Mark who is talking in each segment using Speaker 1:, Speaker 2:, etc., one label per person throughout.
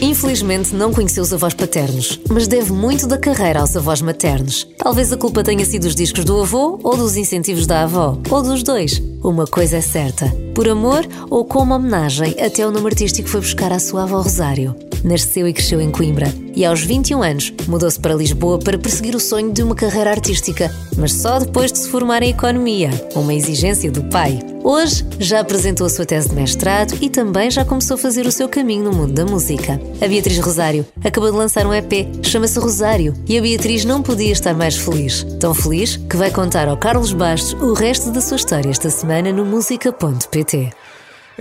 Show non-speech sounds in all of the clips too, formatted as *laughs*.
Speaker 1: Infelizmente não conheceu os avós paternos, mas deve muito da carreira aos avós maternos. Talvez a culpa tenha sido dos discos do avô ou dos incentivos da avó, ou dos dois. Uma coisa é certa: por amor ou como homenagem, até o nome artístico foi buscar à sua avó Rosário. Nasceu e cresceu em Coimbra e aos 21 anos mudou-se para Lisboa para perseguir o sonho de uma carreira artística, mas só depois de se formar em economia, uma exigência do pai. Hoje já apresentou a sua tese de mestrado e também já começou a fazer o seu caminho no mundo da música. A Beatriz Rosário acabou de lançar um EP, chama-se Rosário, e a Beatriz não podia estar mais feliz. Tão feliz que vai contar ao Carlos Bastos o resto da sua história esta semana no música.pt.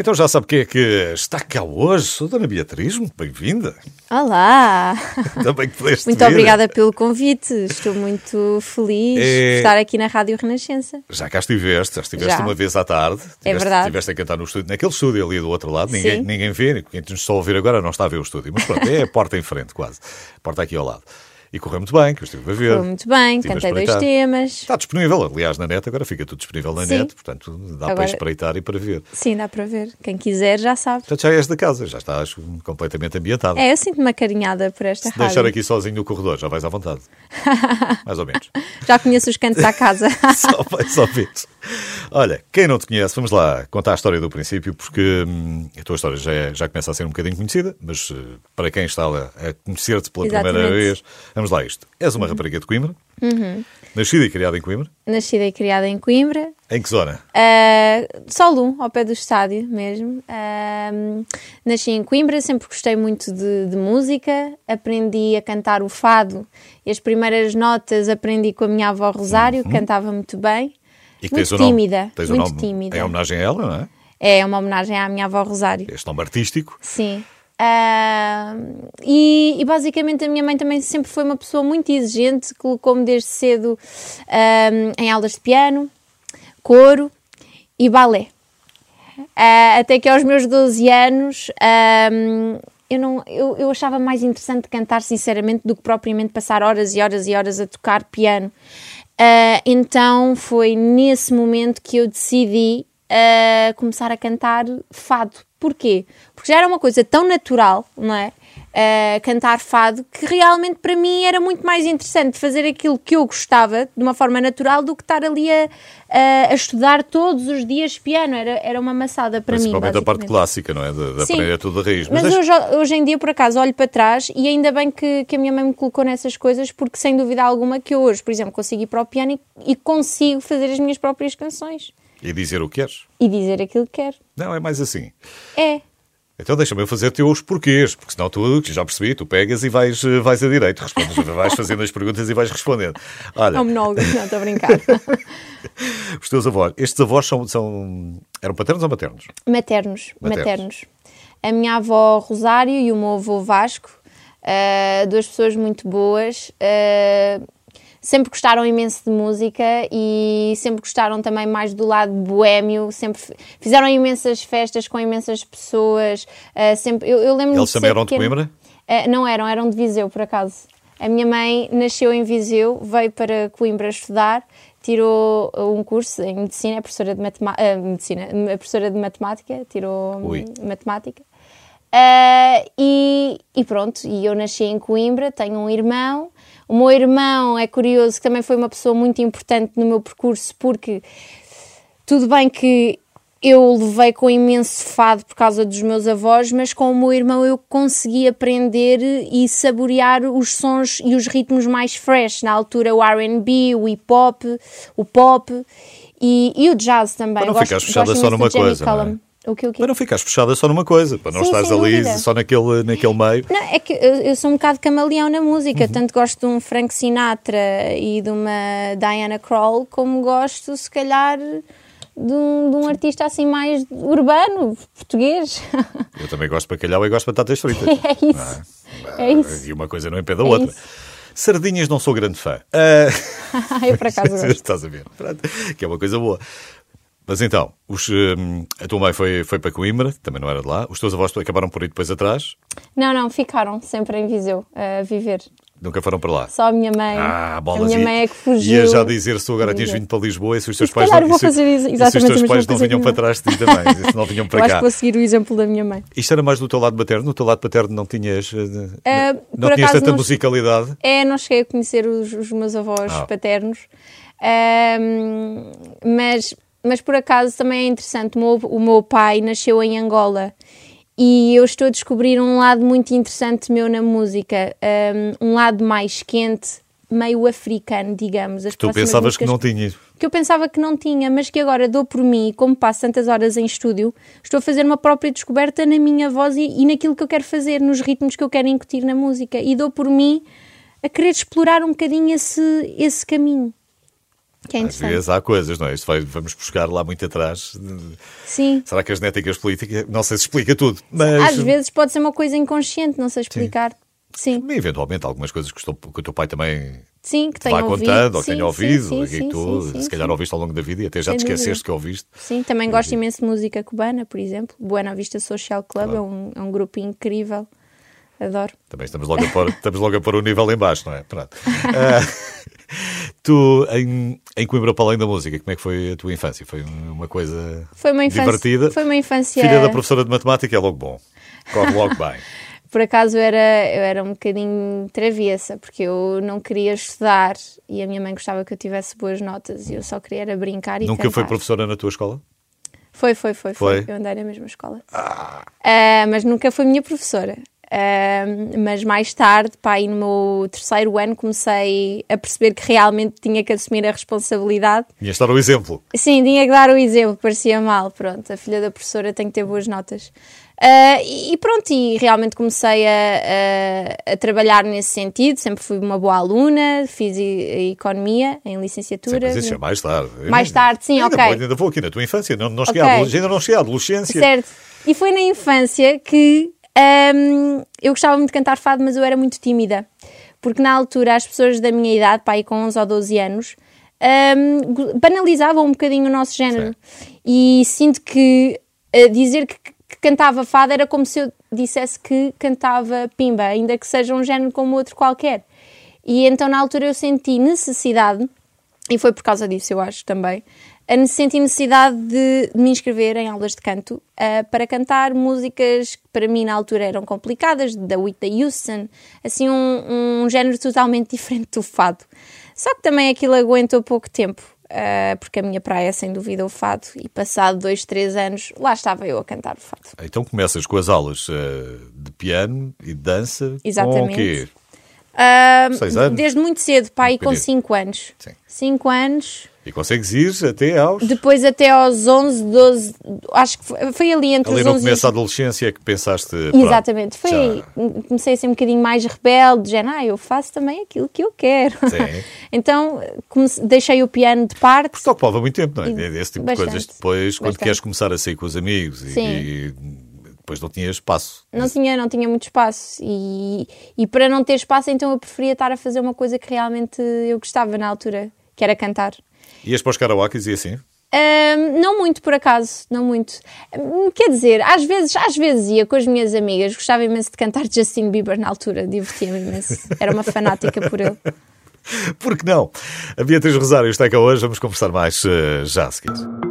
Speaker 2: Então já sabe quem é que está cá hoje? Sou a Dona Beatriz, muito bem-vinda.
Speaker 3: Olá!
Speaker 2: Também que pudeste
Speaker 3: Muito
Speaker 2: vir.
Speaker 3: obrigada pelo convite. Estou muito feliz
Speaker 2: É-
Speaker 3: por estar aqui na Rádio Renascença.
Speaker 2: Já cá estiveste, já estiveste
Speaker 3: Já.
Speaker 2: uma vez à tarde.
Speaker 3: É
Speaker 2: Tiveste-
Speaker 3: verdade.
Speaker 2: Estiveste a cantar no estúdio, naquele estúdio ali do outro lado, ninguém,
Speaker 3: Sim.
Speaker 2: ninguém vê, quem nos só ouvir agora não está a ver o estúdio. Mas pronto, é a porta em frente quase. A porta aqui ao lado. E correu muito bem, que eu estive a ver.
Speaker 3: Foi muito bem,
Speaker 2: Estive
Speaker 3: cantei dois temas.
Speaker 2: Está disponível, aliás, na net, agora fica tudo disponível na
Speaker 3: Sim.
Speaker 2: net, portanto dá para
Speaker 3: Agora-
Speaker 2: espreitar e para ver.
Speaker 3: Sim, dá para ver. Quem quiser já sabe.
Speaker 2: Portanto, já és da casa, já estás completamente ambientado.
Speaker 3: É, eu sinto-me acarinhada por esta
Speaker 2: Se deixar
Speaker 3: rádio.
Speaker 2: aqui sozinho no corredor, já vais à vontade. *laughs* Mais ou menos.
Speaker 3: Já conheço os cantos à casa. *laughs*
Speaker 2: só mais ou menos. Olha, quem não te conhece, vamos lá contar a história do princípio, porque hum, a tua história já, é- já começa a ser um bocadinho conhecida, mas eh, para quem está a, a conhecer-te pela primeira
Speaker 3: Exatamente.
Speaker 2: vez, vamos lá isto. És uma rapariga de Coimbra, nascida e criada em Coimbra.
Speaker 3: Nascida e criada em Coimbra.
Speaker 2: Em que zona?
Speaker 3: Uh, Solum, ao pé do estádio mesmo. Uh, nasci em Coimbra, sempre gostei muito de, de música. Aprendi a cantar o fado e as primeiras notas aprendi com a minha avó Rosário, que cantava muito bem.
Speaker 2: E que
Speaker 3: muito
Speaker 2: tens o nome-
Speaker 3: tímida,
Speaker 2: tens o
Speaker 3: muito
Speaker 2: nome-
Speaker 3: tímida.
Speaker 2: É homenagem a ela, não é?
Speaker 3: É uma homenagem à minha avó Rosário.
Speaker 2: Este nome artístico.
Speaker 3: Sim. Ah, e, e basicamente a minha mãe também sempre foi uma pessoa muito exigente, colocou-me desde cedo ah, em aulas de piano, coro e balé. Ah, até que aos meus 12 anos eu, não, eu, eu achava mais interessante cantar sinceramente do que propriamente passar horas e horas e horas a tocar piano. Ah, então foi nesse momento que eu decidi ah, começar a cantar fado. Porquê? Porque já era uma coisa tão natural, não é? Ah, cantar fado, que realmente para mim era muito mais interessante fazer aquilo que eu gostava de uma forma natural do que estar ali a, a- a estudar todos os dias piano. Era, era uma maçada para mim.
Speaker 2: Principalmente a parte clássica, não é? De, de
Speaker 3: Sim.
Speaker 2: aprender tudo de raiz.
Speaker 3: Mas
Speaker 2: deixa-
Speaker 3: hoje, hoje em dia, por acaso, olho para trás e ainda bem que, que a minha mãe me colocou nessas coisas, porque sem dúvida alguma que eu hoje, por exemplo, consigo ir para o piano e, e consigo fazer as minhas próprias canções
Speaker 2: E dizer o que queres.
Speaker 3: e dizer aquilo que quero.
Speaker 2: Não, é mais assim.
Speaker 3: É.
Speaker 2: Então deixa-me eu fazer-te os porquês, porque senão tu, que já percebi, tu pegas e vais, eh, vais a direito, respondes, *laughs* vais fazendo as perguntas e vais respondendo. Olha,
Speaker 3: É um monólogo, não estou a brincar. *laughs*
Speaker 2: os teus avós, estes avós são, são eram paternos ou maternos?
Speaker 3: Maternos,
Speaker 2: Maternos.
Speaker 3: maternos. A minha avó Rosário e o meu avô Vasco, ah, duas pessoas muito boas, ah, sempre gostaram imenso de música e sempre gostaram também mais do lado boémio, sempre fizeram imensas festas com imensas pessoas, ah, sempre, eu, eu lembro
Speaker 2: Eles também eram de Coimbra?
Speaker 3: Ah, não eram, eram de Viseu, por acaso. A minha mãe nasceu em Viseu, veio para Coimbra estudar, tirou um curso em medicina, é professora de, matema- ah, medicina, é professora de matemática, tirou
Speaker 2: Ui.
Speaker 3: matemática. Ah, e, e pronto, e eu nasci em Coimbra, tenho um irmão. O meu irmão é curioso que também foi uma pessoa muito importante no meu percurso, porque tudo bem que eu levei com imenso fado por causa dos meus avós, mas com o meu irmão eu consegui aprender e saborear os sons e os ritmos mais fresh. Na altura, o RB, o hip hop, o pop e, e o jazz também.
Speaker 2: Para não
Speaker 3: gosto-
Speaker 2: ficares fechada só numa coisa, é?
Speaker 3: O que, o quê?
Speaker 2: Para não ficares fechada só numa coisa, para não
Speaker 3: Sim, sem
Speaker 2: ali
Speaker 3: dúvida.
Speaker 2: só naquele, naquele meio.
Speaker 3: Não, é que eu, eu sou um bocado camaleão na música,
Speaker 2: Uhum.
Speaker 3: tanto gosto de um Frank Sinatra e de uma Diana Krall, como gosto, se calhar, de um, de um artista assim mais urbano, português.
Speaker 2: Eu também gosto de bacalhau e gosto de batatas fritas. *laughs*
Speaker 3: É isso. É isso.
Speaker 2: E uma coisa não impede a
Speaker 3: É
Speaker 2: outra.
Speaker 3: isso.
Speaker 2: Sardinhas não sou grande fã. Ah, *laughs*
Speaker 3: eu por *laughs* acaso gosto.
Speaker 2: Estás a ver? Pronto, que é uma coisa boa. Mas então, os, hum, a tua mãe foi, foi para Coimbra, também não era de lá. Os teus avós acabaram por ir depois atrás.
Speaker 3: Não, não, ficaram sempre em Viseu a viver.
Speaker 2: Nunca foram para lá.
Speaker 3: Só a minha mãe.
Speaker 2: Ah,
Speaker 3: a
Speaker 2: bolas.
Speaker 3: minha
Speaker 2: e-
Speaker 3: mãe é que fugiu.
Speaker 2: Ia já dizer se tu agora tinhas vindo para Lisboa e se os teus pais não,
Speaker 3: vou
Speaker 2: se-
Speaker 3: fazer ex-
Speaker 2: e se os
Speaker 3: exatamente a
Speaker 2: teus pais não vinham
Speaker 3: a
Speaker 2: para trás de ti também, se não vinham
Speaker 3: Eu *laughs*
Speaker 2: para
Speaker 3: acho
Speaker 2: cá.
Speaker 3: que vou seguir o exemplo da minha mãe.
Speaker 2: Isto era mais do teu lado materno? No teu lado paterno não tinhas,
Speaker 3: Ah,
Speaker 2: não tinhas tanta
Speaker 3: não-
Speaker 2: musicalidade?
Speaker 3: É, não cheguei a conhecer os, os meus avós
Speaker 2: Ah.
Speaker 3: paternos, Ahm, mas, mas por acaso também é interessante. O meu, o meu pai nasceu em Angola e eu estou a descobrir um lado muito interessante meu na música, ahm, um lado mais quente, meio africano, digamos. As
Speaker 2: Tu pensavas que não tinhas.
Speaker 3: que eu pensava que não tinha, mas que agora dou por mim, e como passo tantas horas em estúdio, estou a fazer uma própria descoberta na minha voz e, e naquilo que eu quero fazer, nos ritmos que eu quero incutir na música. E dou por mim a querer explorar um bocadinho esse, esse caminho. Que é
Speaker 2: Às vezes há coisas, não é? Isto vai- vamos buscar lá muito atrás.
Speaker 3: Sim.
Speaker 2: Será que a genética política não sei se explica tudo, mas
Speaker 3: Às vezes pode ser uma coisa inconsciente, não sei explicar. Sim,
Speaker 2: eventualmente algumas coisas que, estou- que o teu pai também
Speaker 3: sim, que
Speaker 2: te
Speaker 3: tenho
Speaker 2: vai
Speaker 3: ouvido.
Speaker 2: contando ou que
Speaker 3: Sim,
Speaker 2: tenha
Speaker 3: sim,
Speaker 2: ouvido,
Speaker 3: sim, sim,
Speaker 2: tu
Speaker 3: sim, sim,
Speaker 2: se calhar
Speaker 3: sim.
Speaker 2: ouviste ao longo da vida e até já
Speaker 3: Sem
Speaker 2: te esqueceste
Speaker 3: dúvida.
Speaker 2: que ouviste.
Speaker 3: Sim, também gosto imenso de música cubana, por exemplo. Buena Vista Social Club é, um, é um grupo incrível. Adoro.
Speaker 2: Também estamos logo a pôr, *laughs* estamos logo a pôr o nível em baixo, não é? Pronto. Ah, *laughs* tu, em, em Coimbra, para além da música, como é que foi a tua infância? Foi uma coisa
Speaker 3: Foi uma infância,
Speaker 2: divertida?
Speaker 3: Foi uma infância.
Speaker 2: Filha da professora de matemática é logo bom. Corre logo bem. *laughs*
Speaker 3: Por acaso eu era, eu era um bocadinho travessa, porque eu não queria estudar e a minha mãe gostava que eu tivesse boas notas e eu só queria era brincar e
Speaker 2: Nunca
Speaker 3: cantar.
Speaker 2: foi professora na tua escola?
Speaker 3: Foi, foi, foi, foi.
Speaker 2: Foi?
Speaker 3: Eu andei na mesma escola. Ah, mas nunca foi minha professora. Mas mais tarde, pá, aí no meu terceiro ano, comecei a perceber que realmente tinha que assumir a responsabilidade.
Speaker 2: Tinha estar o exemplo.
Speaker 3: Sim, tinha que dar o exemplo, parecia mal. Pronto, a filha da professora tem que ter boas notas. Ah, e e pronto, e realmente comecei a, a- a trabalhar nesse sentido. Sempre fui uma boa aluna, fiz e- economia em
Speaker 2: Sim,
Speaker 3: licenciatura.
Speaker 2: mas isso é mais tarde.
Speaker 3: Mais tarde, sim,
Speaker 2: ainda
Speaker 3: ok.
Speaker 2: Vou, ainda vou aqui na tua infância. Não, não cheguei
Speaker 3: Ok.
Speaker 2: à ainda não cheguei à adolescência.
Speaker 3: Certo. E foi na infância que hum, eu gostava muito de cantar fado, mas eu era muito tímida. Porque na altura as pessoas da minha idade, pai com 11 ou 12 anos, go- banalizavam um bocadinho o nosso género. E sinto que eh, dizer que, que cantava fado era como se eu dissesse que cantava pimba, ainda que seja um género como outro qualquer. E então na altura eu senti necessidade e foi por causa disso, eu acho também. A senti necessidade de me inscrever em aulas de canto ah, para cantar músicas que para mim na altura eram complicadas, da Whitney Houston, assim um, um género totalmente *laughs* diferente do fado. Só que também aquilo aguentou pouco tempo, ah, porque a minha praia é sem dúvida o fado, e passado dois, três anos, lá estava eu a cantar o fado.
Speaker 2: Então começas com as aulas eh, de piano e de dança. Com o
Speaker 3: Exatamente.
Speaker 2: quê?
Speaker 3: Ah,
Speaker 2: Seis anos?
Speaker 3: Desde muito cedo, pai, com. 5 anos.
Speaker 2: Sim.
Speaker 3: 5 anos.
Speaker 2: E consegues ir até aos...
Speaker 3: Depois até aos 11, 12, acho que foi, foi ali entre
Speaker 2: Ali
Speaker 3: os
Speaker 2: no
Speaker 3: 11 e
Speaker 2: começo
Speaker 3: os...
Speaker 2: da adolescência é que pensaste...
Speaker 3: Exatamente, foi
Speaker 2: já-
Speaker 3: aí. Comecei a ser um bocadinho mais rebelde, já, ah, eu faço também aquilo que eu quero.
Speaker 2: Sim. *laughs*
Speaker 3: então comece- deixei o piano de parte.
Speaker 2: Isto ocupava muito tempo, não é?
Speaker 3: E-
Speaker 2: Esse tipo
Speaker 3: bastante,
Speaker 2: de coisas. Depois, quando
Speaker 3: bastante.
Speaker 2: queres começar a sair com os amigos e, e depois não tinhas espaço.
Speaker 3: Não tinha, não tinha muito espaço e, e para não ter espaço então eu preferia estar a fazer uma coisa que realmente eu gostava na altura, que era cantar.
Speaker 2: Ias para os karaokes e assim?
Speaker 3: Não muito, por acaso, não muito. Ahm, quer dizer, às vezes, às vezes ia com as minhas amigas, gostava imenso de cantar *laughs* Justin Bieber na altura, divertia-me imenso. Era uma fanática por ele. *laughs*
Speaker 2: Por que não? A Beatriz Rosário está cá hoje, vamos conversar mais eh, já a seguir.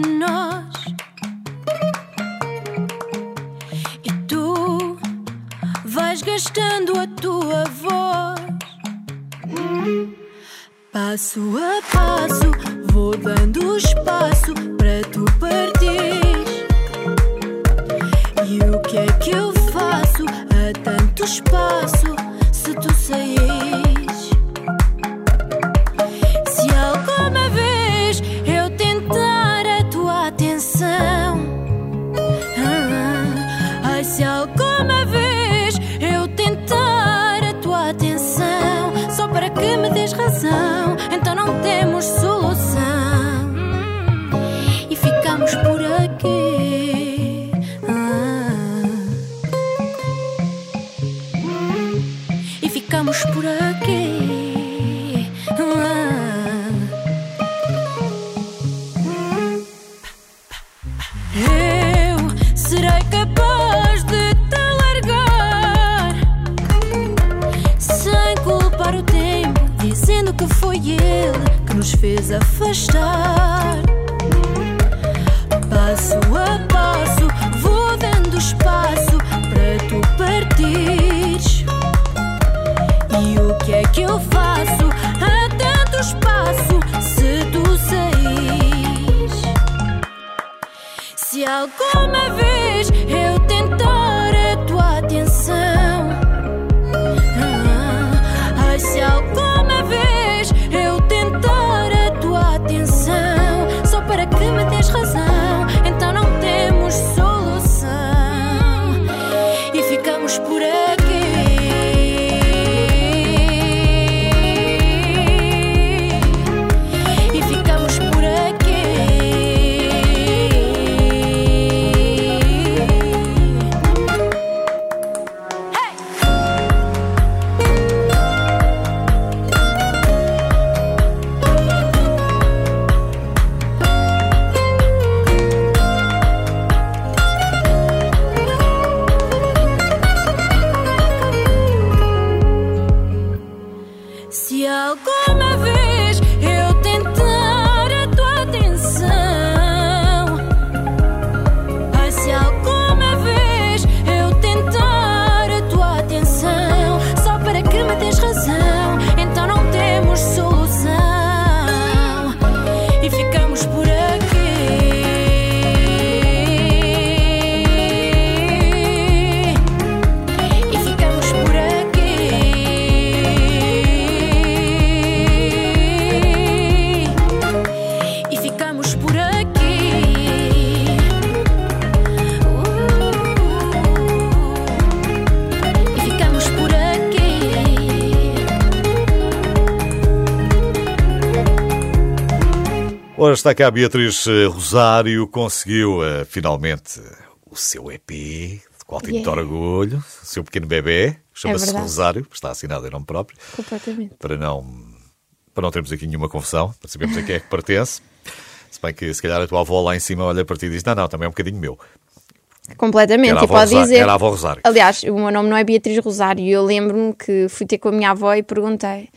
Speaker 4: De nós. E tu vais gastando a tua voz. Passo a passo, vou dando espaço para tu partires. E o que é que eu faço a tanto espaço Eu serei capaz de te largar sem culpar o tempo, dizendo que foi ele que nos fez afastar. Passo a passo, vou dando espaço para tu partires. E o que é que eu faço? Alguma vez Se alguma vez
Speaker 2: Ora, está cá a Beatriz eh, Rosário, conseguiu eh, finalmente o seu EP, de qual tem muito
Speaker 3: Yeah.
Speaker 2: orgulho, o seu pequeno bebê, chama-se
Speaker 3: verdade.
Speaker 2: Rosário, está assinado em nome próprio,
Speaker 3: Completamente.
Speaker 2: para não, para não termos aqui nenhuma confusão, para sabermos a quem é que pertence. Se bem que se calhar a tua avó lá em cima olha para ti e diz: Não, não, também é um bocadinho meu.
Speaker 3: Completamente.
Speaker 2: Era
Speaker 3: E pode
Speaker 2: Rosário,
Speaker 3: dizer.
Speaker 2: era a avó Rosário.
Speaker 3: Aliás, o meu nome não é Beatriz Rosário. e Eu lembro-me que fui ter com a minha avó e perguntei: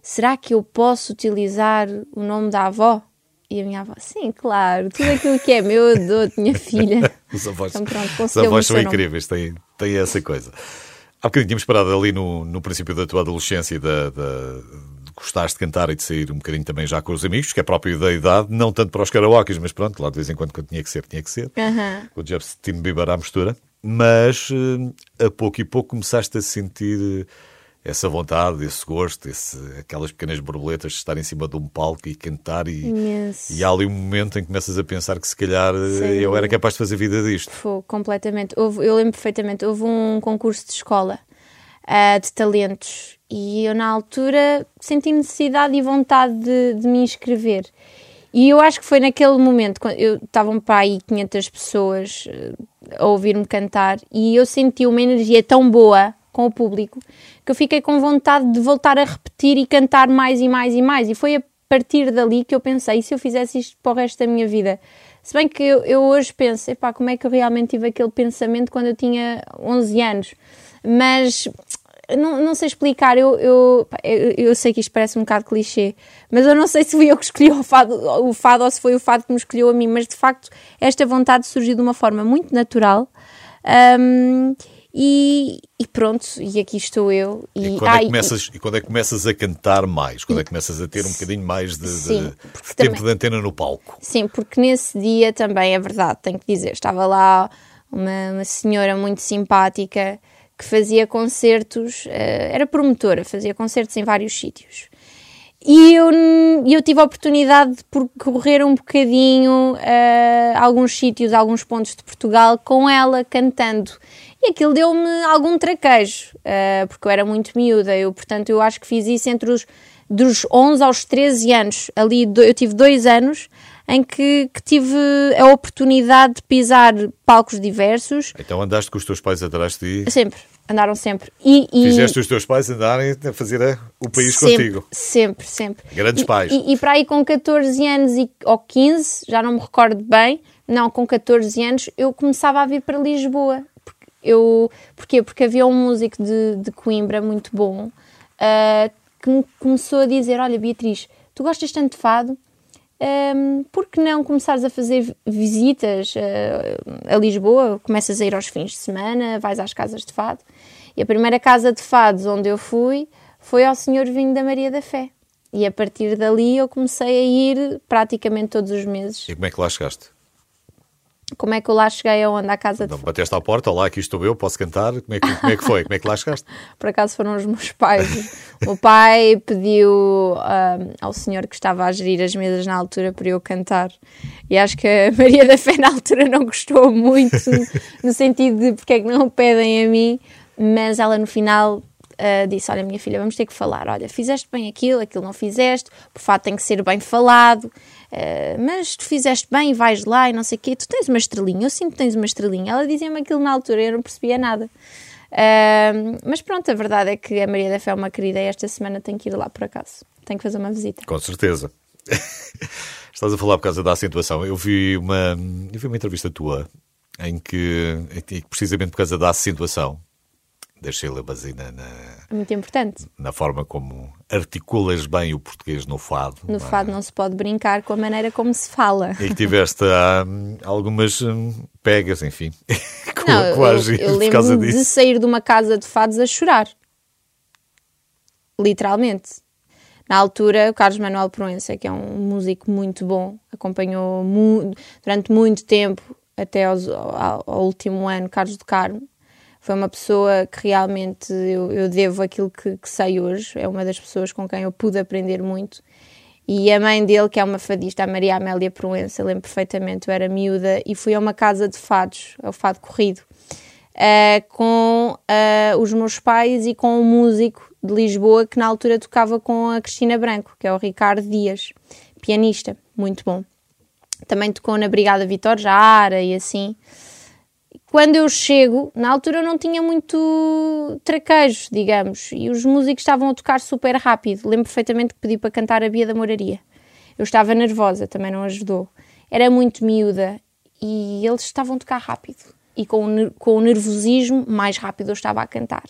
Speaker 3: será que eu posso utilizar o nome da avó? E a minha avó, sim, claro, tudo aquilo que é meu eu dou-te, minha filha. *laughs*
Speaker 2: Os avós,
Speaker 3: Então pronto,
Speaker 2: os avós são incríveis, têm, têm essa coisa. Há bocadinho tínhamos parado ali no, no princípio da tua adolescência, da, da, de gostares de cantar e de sair um bocadinho também já com os amigos, que é próprio da idade, não tanto para os karaokes, mas pronto, lá de vez em quando, quando tinha que ser, tinha que ser. Com o Justin Bieber à mistura. Mas eh, a pouco e pouco começaste a sentir essa vontade, esse gosto, esse, aquelas pequenas borboletas de estar em cima de um palco e cantar e,
Speaker 3: Imenso.
Speaker 2: e há ali um momento em que começas a pensar que se calhar eh,
Speaker 3: Sem
Speaker 2: eu era capaz de fazer vida disto.
Speaker 3: Foi, completamente. Houve- eu lembro perfeitamente. Houve um concurso de escola ah, de talentos e eu, na altura, senti necessidade e vontade de, de me inscrever. E eu acho que foi naquele momento, quando eu estavam para aí 500 pessoas ah, a ouvir-me cantar e eu senti uma energia tão boa com o público que eu fiquei com vontade de voltar a repetir e cantar mais e mais e mais. E foi a partir dali que eu pensei: e se eu fizesse isto para o resto da minha vida? Se bem que eu, eu hoje penso, epá, como é que eu realmente tive aquele pensamento quando eu tinha 11 anos? Mas não, não sei explicar, eu, eu, eu, sei que isto parece um bocado clichê, mas eu não sei se fui eu que escolhi o fado, o fado ou se foi o fado que me escolheu a mim, mas de facto esta vontade surgiu de uma forma muito natural. hum, e, e pronto, e aqui estou eu. E,
Speaker 2: E quando, é
Speaker 3: ah,
Speaker 2: que
Speaker 3: e-
Speaker 2: começas, e quando é que começas a cantar mais? Quando é que começas a ter um bocadinho mais de, de-
Speaker 3: Sim,
Speaker 2: de tempo
Speaker 3: também-
Speaker 2: de antena no palco?
Speaker 3: Sim, porque nesse dia também é verdade, tenho que dizer, estava lá uma, uma senhora muito simpática que fazia concertos, eh, era promotora, fazia concertos em vários sítios. E eu, eu tive a oportunidade de percorrer um bocadinho eh, alguns sítios, alguns pontos de Portugal com ela cantando. E aquilo deu-me algum traquejo, eh, porque eu era muito miúda. Eu, portanto, eu acho que fiz isso entre os dos 11 aos 13 anos. Ali do- eu tive dois anos em que, que tive a oportunidade de pisar palcos diversos,
Speaker 2: Então andaste com os teus pais atrás de ti,
Speaker 3: sempre, andaram sempre. E, e
Speaker 2: fizeste os teus pais andarem a fazer a- o país
Speaker 3: sempre,
Speaker 2: contigo.
Speaker 3: Sempre, sempre.
Speaker 2: Grandes
Speaker 3: E-
Speaker 2: pais.
Speaker 3: E, e para aí com 14 anos e, ou 15, já não me recordo bem, não, com 14 anos, eu começava a vir para Lisboa. Eu, porquê? Porque havia um músico de, de Coimbra muito bom ah, que me começou a dizer: Olha, Beatriz, tu gostas tanto de fado? Ahm, por que não começares a fazer vi- visitas ah, a Lisboa? Começas a ir aos fins de semana, vais às casas de fado. E a primeira casa de fados onde eu fui foi ao Senhor Vinho da Maria da Fé. E a partir dali eu comecei a ir praticamente todos os meses.
Speaker 2: E como é que lá chegaste?
Speaker 3: Como é que eu lá cheguei aonde? À casa de
Speaker 2: Então, bateste à porta, olá, aqui estou eu, posso cantar? Como é que, como é que foi? Como é que lá chegaste? *laughs*
Speaker 3: Por acaso foram os meus pais. o pai pediu ah, ao senhor que estava a gerir as mesas na altura para eu cantar. E acho que a *laughs* Maria da Fé na altura não gostou muito, *laughs* no sentido de porque é que não o pedem a mim, mas ela no final ah, disse: Olha, minha filha, vamos ter que falar. Olha, fizeste bem aquilo, aquilo não fizeste, por fato tem que ser bem falado. Ah, mas tu fizeste bem e vais lá e não sei o quê, tu tens uma estrelinha, eu sinto que tens uma estrelinha. Ela dizia-me aquilo na altura, eu não percebia nada. Ahm, mas pronto, a verdade é que a Maria da Fé é uma querida e esta semana tenho que ir lá por acaso. Tenho que fazer uma visita.
Speaker 2: Com certeza. *laughs* Estás a falar por causa da acentuação. Eu vi uma, eu vi uma entrevista tua em que, precisamente por causa da acentuação sílabas e na,
Speaker 3: muito importante.
Speaker 2: na forma como articulas bem o português no fado.
Speaker 3: No
Speaker 2: não é?
Speaker 3: fado não se pode brincar com a maneira como se fala.
Speaker 2: E tiveste hum, algumas hum, pegas, enfim, *laughs* com,
Speaker 3: Não,
Speaker 2: com a
Speaker 3: eu, eu
Speaker 2: por
Speaker 3: lembro-me de sair de uma casa de fados a chorar. Literalmente. Na altura, o Carlos Manuel Proença, que é um músico muito bom, acompanhou mu- durante muito tempo, até aos- ao, ao último ano, Carlos do Carmo. Foi uma pessoa que realmente eu, eu devo aquilo que, que sei hoje. É uma das pessoas com quem eu pude aprender muito. E a mãe dele, que é uma fadista, a Maria Amélia Proença, lembro perfeitamente, eu era miúda e fui a uma casa de fados, ao fado corrido, eh, com eh, os meus pais e com um músico de Lisboa que na altura tocava com a Cristina Branco, que é o Ricardo Dias, pianista, muito bom. Também tocou na Brigada Vitor Jara e assim. Quando eu chego, na altura eu não tinha muito traquejo, digamos, e os músicos estavam a tocar super rápido. Lembro perfeitamente que pedi para cantar a Bia da Moraria. Eu estava nervosa, também não ajudou. Era muito miúda e eles estavam a tocar rápido. E com o, com o nervosismo, mais rápido eu estava a cantar.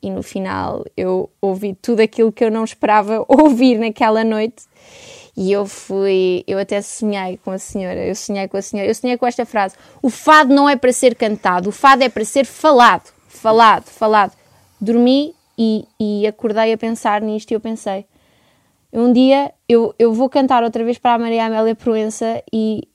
Speaker 3: E no final eu ouvi tudo aquilo que eu não esperava *laughs* ouvir naquela noite. E eu fui, eu até sonhei com a senhora, eu sonhei com a senhora, eu sonhei com esta frase: o fado não é para ser cantado, o fado é para ser falado, falado, falado. Dormi e, e acordei a pensar nisto e eu pensei: um dia eu, eu vou cantar outra vez para a Maria Amélia Proença e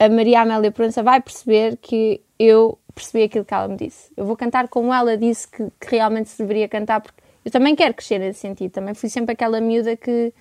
Speaker 3: a Maria Amélia Proença vai perceber que eu percebi aquilo que ela me disse. Eu vou cantar como ela disse que, que realmente se deveria cantar, porque eu também quero crescer nesse sentido. Também fui sempre aquela miúda que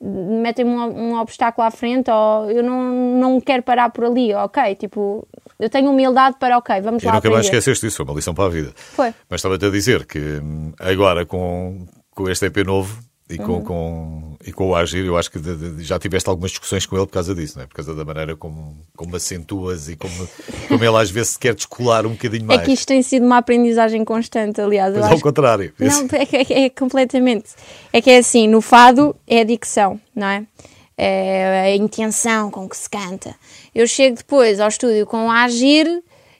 Speaker 3: metem-me um, um obstáculo à frente ou eu não, não quero parar por ali, ok? Tipo, eu tenho humildade para, ok, vamos
Speaker 2: E
Speaker 3: lá
Speaker 2: nunca mais esqueceste disso, foi uma lição para a vida.
Speaker 3: Foi.
Speaker 2: Mas estava-te a dizer que hum, agora com, com este EP novo e com,
Speaker 3: Uhum.
Speaker 2: com, e com o Agir, eu acho que de- de- já tiveste algumas discussões com ele por causa disso, não é? por causa da maneira como, como acentuas e como, como ele às vezes se quer descolar um bocadinho
Speaker 3: É
Speaker 2: mais.
Speaker 3: que isto tem sido uma aprendizagem constante, aliás.
Speaker 2: Mas ao
Speaker 3: acho
Speaker 2: contrário.
Speaker 3: Não, é, é, é completamente. É que é assim, no fado é a dicção, não é? É a intenção com que se canta. Eu chego depois ao estúdio com o Agir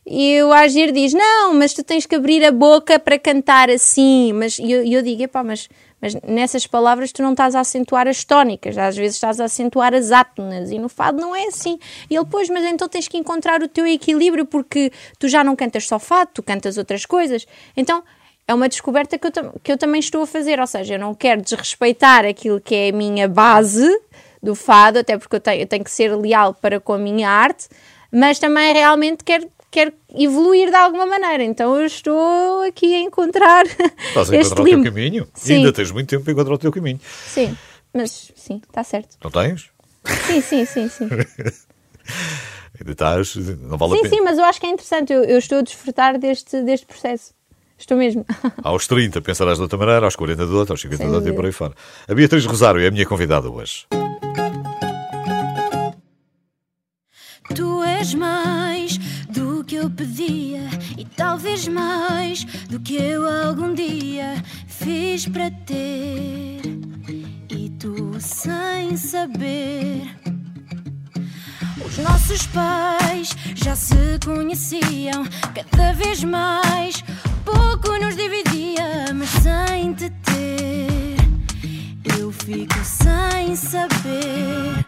Speaker 3: e o Agir diz: Não, mas tu tens que abrir a boca para cantar assim. Mas e eu, eu digo: Epá, mas, mas nessas palavras tu não estás a acentuar as tónicas, às vezes estás a acentuar as átonas e no fado não é assim. E ele, pois, mas então tens que encontrar o teu equilíbrio porque tu já não cantas só fado, tu cantas outras coisas. Então é uma descoberta que eu, que eu também estou a fazer, ou seja, eu não quero desrespeitar aquilo que é a minha base do fado, até porque eu tenho, eu tenho que ser leal para com a minha arte, mas também realmente quero, quero evoluir de alguma maneira. Então eu estou aqui a encontrar
Speaker 2: Estás a *laughs*
Speaker 3: este
Speaker 2: encontrar o teu caminho e
Speaker 3: Sim.
Speaker 2: ainda tens muito tempo para encontrar o teu caminho.
Speaker 3: Sim, mas sim, está certo.
Speaker 2: Não tens?
Speaker 3: Sim, sim, sim, sim. *laughs*
Speaker 2: Ainda estás, não vale a
Speaker 3: Sim,
Speaker 2: pena.
Speaker 3: sim, mas eu acho que é interessante. Eu, eu estou a desfrutar deste, deste processo. Estou mesmo. *laughs*
Speaker 2: Aos 30 pensarás de outra maneira, aos 40 de outra, aos 50 de
Speaker 3: Sem
Speaker 2: outra e por aí fora. A Beatriz Rosário é a minha convidada hoje.
Speaker 4: Tu és mais do que eu pedia e talvez mais do que eu algum dia fiz para ter. E tu sem saber. Os nossos pais já se conheciam cada vez mais. Pouco nos dividia, mas sem te ter, eu fico sem saber.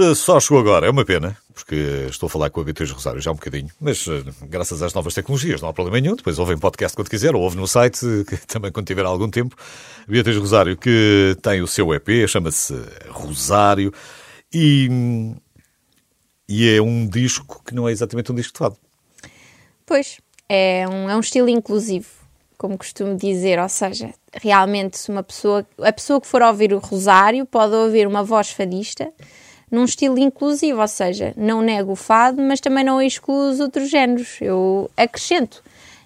Speaker 4: Se só
Speaker 2: chegou agora, é uma pena, porque estou a falar com a Beatriz Rosário já há um bocadinho, mas eh, graças às novas tecnologias não há problema nenhum. Depois ouve em podcast quando quiser, ou ouve no site, *laughs* também quando tiver algum tempo. Beatriz Rosário, que tem o seu EP, chama-se Rosário, e, e é um disco que não é exatamente um disco de fado.
Speaker 3: Pois, é um, é um estilo inclusivo, como costumo dizer, ou seja, realmente uma pessoa, a pessoa que for ouvir o Rosário pode ouvir uma voz fadista num estilo inclusivo, ou seja, não nego o fado, mas também não excluo os outros géneros. Eu acrescento,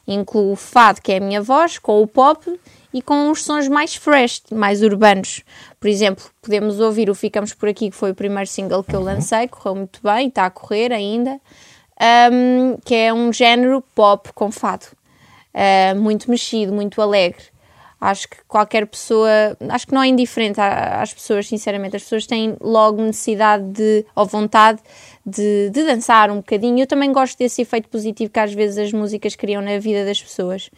Speaker 3: incluo o fado, que é a minha voz, com o pop e com os sons mais fresh, mais urbanos. Por exemplo, podemos ouvir o Ficamos Por Aqui, que foi o primeiro single que eu lancei, correu muito bem, está a correr ainda, um, que é um género pop com fado. Uh, muito mexido, muito alegre. Acho que qualquer pessoa, acho que não é indiferente às pessoas, sinceramente. As pessoas têm logo necessidade de, ou vontade de, de dançar um bocadinho. Eu também gosto desse efeito positivo que às vezes as músicas criam na vida das pessoas.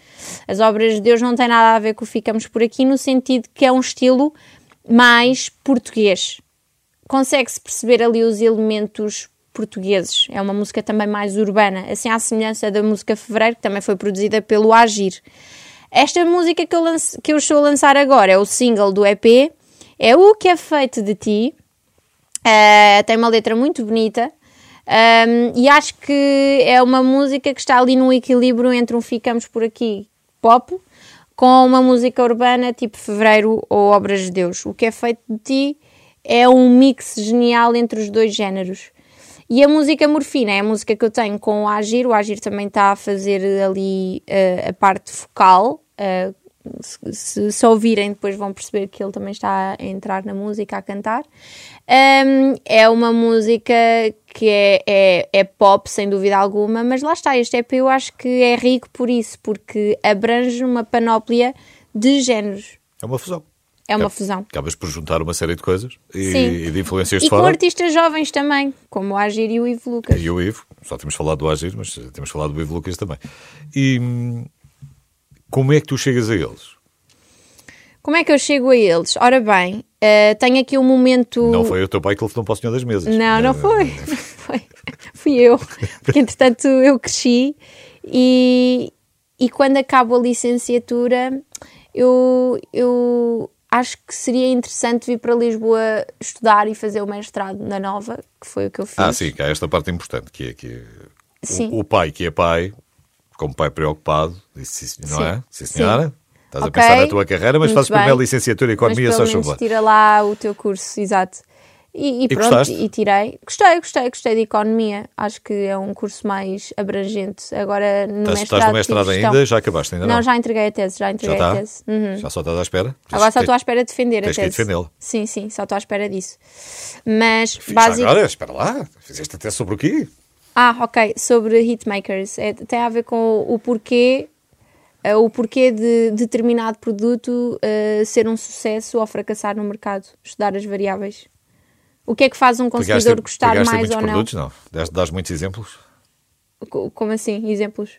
Speaker 3: As obras de Deus não têm nada a ver com o Ficamos Por Aqui, no sentido que é um estilo mais português. Consegue-se perceber ali os elementos portugueses. É uma música também mais urbana, assim à semelhança da música Fevereiro, que também foi produzida pelo Agir. Esta música que eu, lance, que eu estou a lançar agora é o single do EP, é O Que É Feito de Ti. Uh, tem uma letra muito bonita um, e acho que é uma música que está ali num equilíbrio entre um Ficamos Por Aqui pop com uma música urbana tipo Fevereiro ou Obras de Deus. O Que É Feito de Ti é um mix genial entre os dois géneros. E a música Morfina é a música que eu tenho com o Agir. O Agir também está a fazer ali uh, a parte focal. Uh, se, se, ouvirem, depois vão perceber que ele também está a entrar na música, a cantar. Um, é uma música que é, é, é, pop, sem dúvida alguma, mas lá está, este EP eu acho que é rico por isso, porque abrange uma panóplia de géneros.
Speaker 2: É uma fusão.
Speaker 3: É uma fusão.
Speaker 2: Acabas por juntar uma série de coisas e,
Speaker 3: Sim.
Speaker 2: e de influências
Speaker 3: e
Speaker 2: de fora.
Speaker 3: E com artistas jovens também, como o Agir e o Ivo Lucas.
Speaker 2: E o Ivo, só temos falado do Agir, mas temos falado do Ivo Lucas também. E hum, como é que tu chegas a eles?
Speaker 3: Como é que eu chego a eles? Ora bem, uh, tenho aqui um momento.
Speaker 2: Não foi o teu pai que levou para o Senhor das Mesas.
Speaker 3: Não, não foi. *laughs* foi. Fui eu. Porque entretanto eu cresci e, e quando acabo a licenciatura eu, eu acho que seria interessante vir para Lisboa estudar e fazer o mestrado na Nova, que foi o que eu fiz.
Speaker 2: Ah, sim, que há esta parte importante, que é que
Speaker 3: sim.
Speaker 2: O, o pai que é pai, como pai preocupado, disse, não
Speaker 3: Sim.
Speaker 2: é? Sim, senhora.
Speaker 3: Sim.
Speaker 2: Estás a
Speaker 3: Ok,
Speaker 2: pensar na tua carreira, mas
Speaker 3: muito
Speaker 2: fazes
Speaker 3: bem.
Speaker 2: primeiro licenciatura em Economia,
Speaker 3: Mas
Speaker 2: só chuva.
Speaker 3: tira lá o teu curso, exato. E, e pronto,
Speaker 2: gostaste?
Speaker 3: e tirei. Gostei, gostei, gostei de Economia. Acho que é um curso mais abrangente. Agora no
Speaker 2: Estás,
Speaker 3: mestrado.
Speaker 2: estás no mestrado
Speaker 3: gestão.
Speaker 2: ainda? Já acabaste ainda?
Speaker 3: Não,
Speaker 2: Não,
Speaker 3: já entreguei a tese, já
Speaker 2: Já
Speaker 3: entreguei
Speaker 2: está?
Speaker 3: a tese. Uhum.
Speaker 2: Já só estás à espera?
Speaker 3: Agora só estou à espera de defender
Speaker 2: tens
Speaker 3: a
Speaker 2: que
Speaker 3: tese.
Speaker 2: defendê-la.
Speaker 3: Sim, sim, só estou à espera disso. Mas,
Speaker 2: Já
Speaker 3: basic...
Speaker 2: agora, espera lá. Fizeste até sobre o quê?
Speaker 3: Ah, ok, sobre hitmakers. É, tem a ver com o porquê, eh, o porquê de determinado produto eh, ser um sucesso ou fracassar no mercado. Estudar as variáveis. O que é que faz um consumidor gostar
Speaker 2: pegaste
Speaker 3: mais ou não?
Speaker 2: produtos? Não. Dás, dás muitos exemplos?
Speaker 3: Co- Como assim? Exemplos?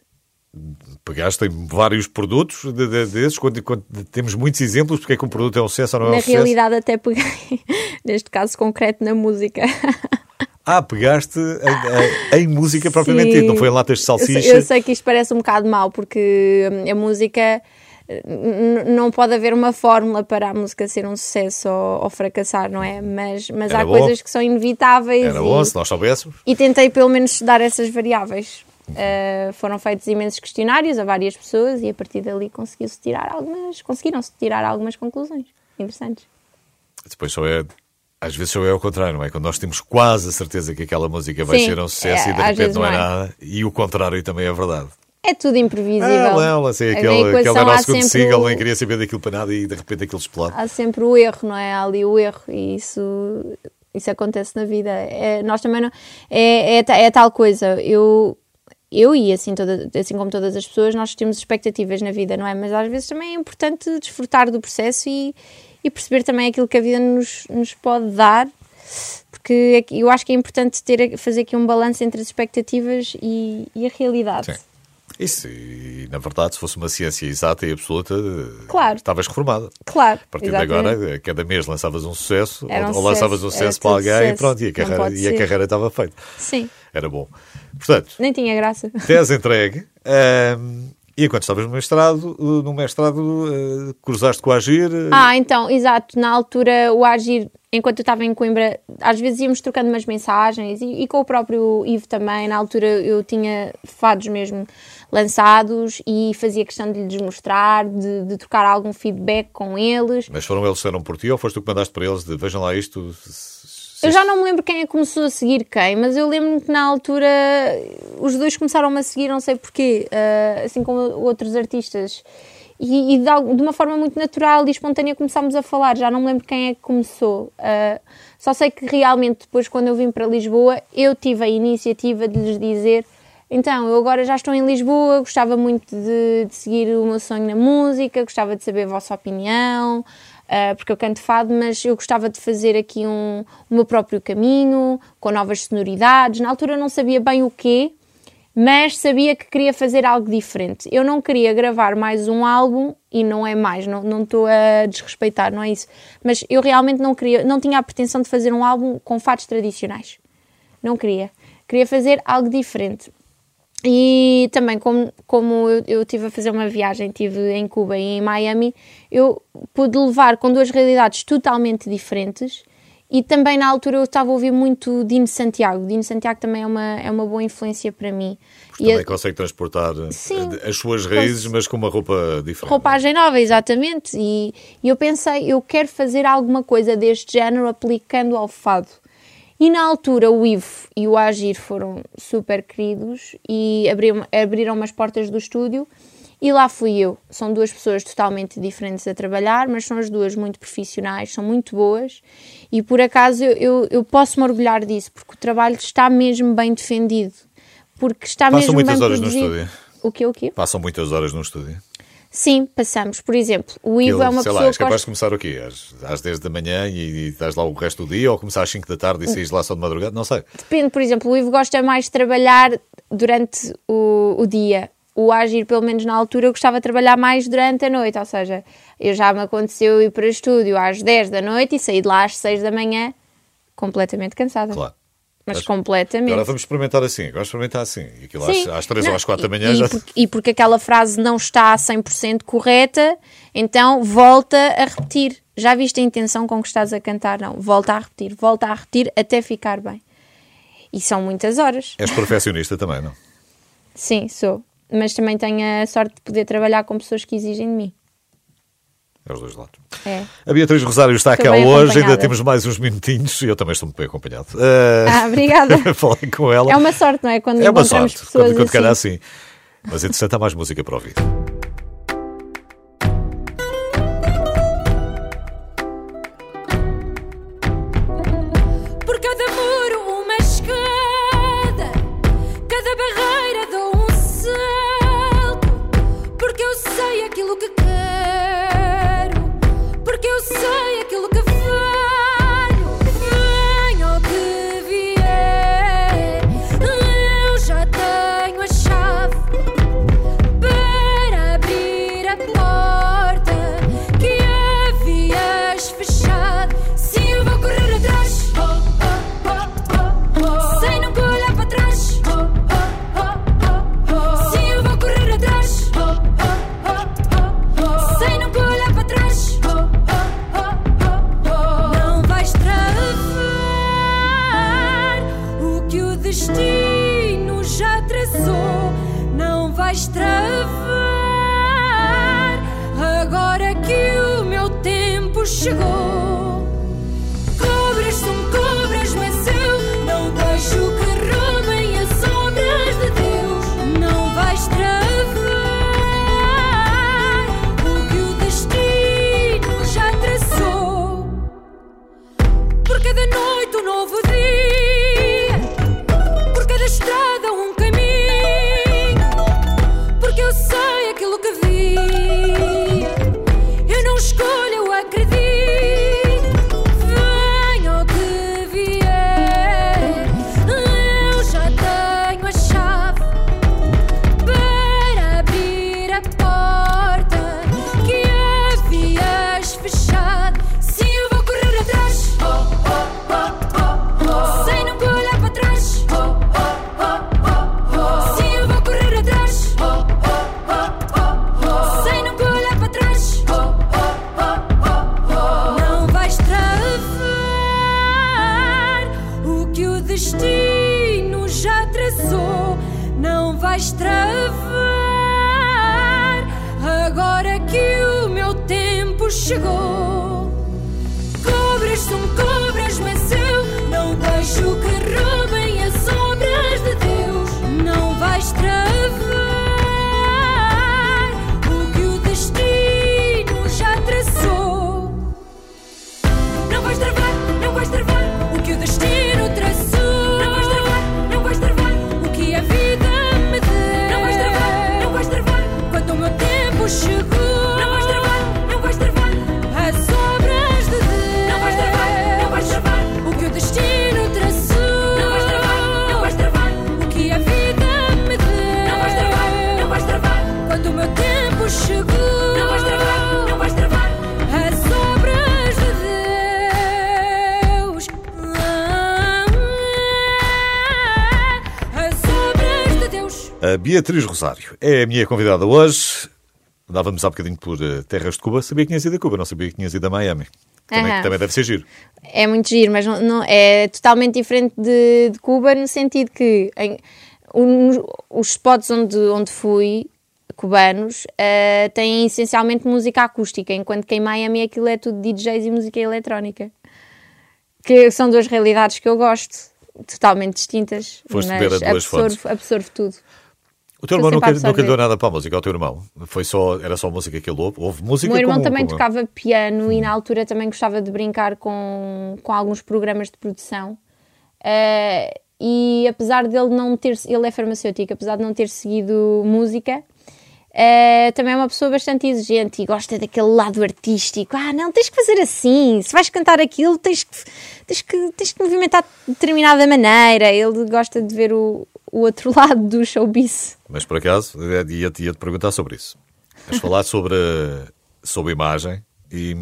Speaker 2: Pegaste em vários produtos de- de- desses, quando, quando temos muitos exemplos, porque é que um produto é um sucesso ou não é um
Speaker 3: Na
Speaker 2: sucesso?
Speaker 3: realidade, até peguei, *laughs* neste caso concreto, na música. *laughs*
Speaker 2: Ah, pegaste em, em- em música propriamente dita, não foi em latas de
Speaker 3: Eu
Speaker 2: salsicha.
Speaker 3: Eu sei que isto parece um bocado mau, porque hum, a música. Não pode haver uma fórmula para a música ser um sucesso ou, ou fracassar, não é? Mas, mas
Speaker 2: Era
Speaker 3: há
Speaker 2: bom.
Speaker 3: coisas que são inevitáveis
Speaker 2: Era
Speaker 3: e,
Speaker 2: bom, se nós soubéssemos.
Speaker 3: e tentei pelo menos estudar essas variáveis. Uh, foram feitos imensos questionários a várias pessoas e a partir dali conseguiu-se tirar algumas, conseguiram-se tirar algumas conclusões interessantes.
Speaker 2: Depois só é. Às vezes só é ao contrário, não é? Quando nós temos quase a certeza que aquela música vai
Speaker 3: Sim,
Speaker 2: ser um sucesso
Speaker 3: é,
Speaker 2: e de repente é,
Speaker 3: não é.
Speaker 2: nada. E o contrário também é verdade.
Speaker 3: É tudo imprevisível.
Speaker 2: Ah, ela, assim,
Speaker 3: Na
Speaker 2: aquele, aquele
Speaker 3: equação
Speaker 2: era o
Speaker 3: há
Speaker 2: segundo
Speaker 3: sempre
Speaker 2: single,
Speaker 3: o-
Speaker 2: nem queria saber daquilo para nada e de repente aquilo explode.
Speaker 3: há sempre o erro, não é? Há ali o erro e isso, isso acontece na vida. É, nós também não. É, é, é tal coisa. Eu, eu e assim, toda, assim como todas as pessoas, nós temos expectativas na vida, não é? Mas às vezes também é importante desfrutar do processo e, e perceber também aquilo que a vida nos, nos pode dar. Porque aqui- eu acho que é importante ter, fazer aqui um balanço entre as expectativas e, e a realidade.
Speaker 2: Sim. Isso, e na verdade, se fosse uma ciência exata e absoluta,
Speaker 3: Claro.
Speaker 2: estavas reformada.
Speaker 3: Claro.
Speaker 2: A partir
Speaker 3: exatamente.
Speaker 2: de agora, cada mês lançavas um sucesso,
Speaker 3: um
Speaker 2: ou, ou lançavas um
Speaker 3: sucesso,
Speaker 2: sucesso
Speaker 3: era
Speaker 2: para alguém e
Speaker 3: sucesso.
Speaker 2: pronto, e a carreira, e a carreira estava feita.
Speaker 3: Sim,
Speaker 2: Era bom. Portanto,
Speaker 3: nem tinha graça. *laughs*
Speaker 2: tese entregue. ahm, e enquanto estavas no mestrado, uh, no mestrado cruzaste com a Agir.
Speaker 3: Ah, então, exato. Na altura, o Agir, enquanto eu estava em Coimbra, às vezes íamos trocando umas mensagens e, e com o próprio Ivo também. Na altura, eu tinha fados mesmo lançados e fazia questão de lhes mostrar, de, de trocar algum feedback com eles.
Speaker 2: Mas foram eles que disseram por ti ou foste tu que mandaste para eles de vejam lá isto?
Speaker 3: Eu já não me lembro quem é que começou a seguir quem, mas eu lembro-me que na altura os dois começaram-me a seguir, não sei porquê, ah, assim como outros artistas. E, e de, uma forma muito natural e espontânea começámos a falar. Já não me lembro quem é que começou. Ah, só sei que realmente depois, quando eu vim para Lisboa, eu tive a iniciativa de lhes dizer: então, eu agora já estou em Lisboa, gostava muito de, de seguir o meu sonho na música, gostava de saber a vossa opinião. Uh, porque eu canto fado, mas eu gostava de fazer aqui um, o meu próprio caminho, com novas sonoridades. Na altura eu não sabia bem o quê, mas sabia que queria fazer algo diferente. Eu não queria gravar mais um álbum, e não é mais, não não estou a desrespeitar, não é isso. Mas eu realmente não queria, não tinha a pretensão de fazer um álbum com fados tradicionais. Não queria. Queria fazer algo diferente. E também, como, como eu, eu tive a fazer uma viagem, estive em Cuba e em Miami, eu pude levar com duas realidades totalmente diferentes. E também na altura eu estava a ouvir muito Dino Santiago. Dino Santiago também é uma, é uma boa influência para mim. E
Speaker 2: Também
Speaker 3: a-
Speaker 2: consegue transportar
Speaker 3: Sim.
Speaker 2: as suas raízes, mas com uma roupa diferente.
Speaker 3: roupagem nova, exatamente. E, e eu pensei, eu quero fazer alguma coisa deste género aplicando ao fado. E na altura o Ivo e o Agir foram super queridos e abriram, abriram umas portas do estúdio e lá fui eu. São duas pessoas totalmente diferentes a trabalhar, mas são as duas muito profissionais, são muito boas e por acaso eu, eu, eu posso me orgulhar disso, porque o trabalho está mesmo bem defendido. Porque está
Speaker 2: Passam
Speaker 3: mesmo
Speaker 2: muitas
Speaker 3: bem
Speaker 2: horas no
Speaker 3: produzido.
Speaker 2: estúdio.
Speaker 3: O que o quê?
Speaker 2: Passam muitas horas no estúdio.
Speaker 3: Sim, passamos. Por exemplo, o Ivo
Speaker 2: Ele,
Speaker 3: é uma
Speaker 2: sei
Speaker 3: pessoa
Speaker 2: lá, és
Speaker 3: que
Speaker 2: capaz de
Speaker 3: gosta...
Speaker 2: começar o quê? Às, às 10 da manhã e, e estás lá o resto do dia ou começar às 5 da tarde e saís lá só de madrugada? Não sei.
Speaker 3: Depende, por exemplo, o Ivo gosta mais de trabalhar durante o, o dia. O Agir, pelo menos na altura, eu gostava de trabalhar mais durante a noite. Ou seja, eu já me aconteceu ir para o estúdio às 10 da noite e sair de lá às 6 da manhã completamente cansada.
Speaker 2: Claro.
Speaker 3: Mas
Speaker 2: Mas
Speaker 3: completamente.
Speaker 2: Agora vamos experimentar assim. Agora experimentar assim. E aquilo às,
Speaker 3: Sim.
Speaker 2: às 3
Speaker 3: Não,
Speaker 2: ou às 4 da manhã
Speaker 3: e,
Speaker 2: já.
Speaker 3: porque, e porque aquela frase não está a 100% correta, então volta a repetir. Já viste a intenção com que estás a cantar? Não, volta a repetir, volta a repetir até ficar bem. E são muitas horas.
Speaker 2: És perfeccionista também, não?
Speaker 3: Sim, sou. Mas também tenho a sorte de poder trabalhar com pessoas que exigem de mim.
Speaker 2: É os dois lados.
Speaker 3: É.
Speaker 2: A Beatriz Rosário está
Speaker 3: Estou
Speaker 2: cá hoje, ainda temos mais uns minutinhos e eu também estou muito bem acompanhado. Eh,
Speaker 3: Ah, obrigada. *laughs*
Speaker 2: Falei com ela.
Speaker 3: É uma sorte, não é? Quando
Speaker 2: É uma sorte, quando, quando calhar
Speaker 3: assim.
Speaker 2: assim. Mas interessante, há mais música para ouvir.
Speaker 4: Por cada muro porque eu A
Speaker 2: Beatriz Rosário é a minha convidada hoje. Andávamos há bocadinho por eh, terras de Cuba. Sabia que tinhas ido a Cuba, não sabia que tinhas ido a Miami. Também, também deve ser giro.
Speaker 3: É muito giro, mas não, não- é totalmente diferente de, de Cuba no sentido que em- um- os spots onde, onde fui, cubanos, eh, têm essencialmente música acústica, enquanto que em Miami aquilo é tudo DJs e música eletrónica. que são duas realidades que eu gosto, totalmente distintas,
Speaker 2: Foste
Speaker 3: mas absorvo, absorvo tudo.
Speaker 2: O teu
Speaker 3: Eu
Speaker 2: irmão nunca, nunca lhe deu nada para a música, ao teu irmão? Foi só, era só música que ele ouve? Houve música
Speaker 3: O meu irmão
Speaker 2: como-
Speaker 3: também
Speaker 2: como-
Speaker 3: tocava piano e na altura também gostava de brincar com, com alguns programas de produção. Eh, e apesar dele não ter, ele é farmacêutico, apesar de não ter seguido música, eh, também é uma pessoa bastante exigente e gosta daquele lado artístico. Ah, não, tens que fazer assim. Se vais cantar aquilo, tens que, tens que, tens que movimentar de determinada maneira. Ele gosta de ver o, o outro *laughs* lado do showbiz.
Speaker 2: Mas por acaso, ia-te ia -te perguntar sobre isso. Vais falar *laughs* sobre, sobre imagem e,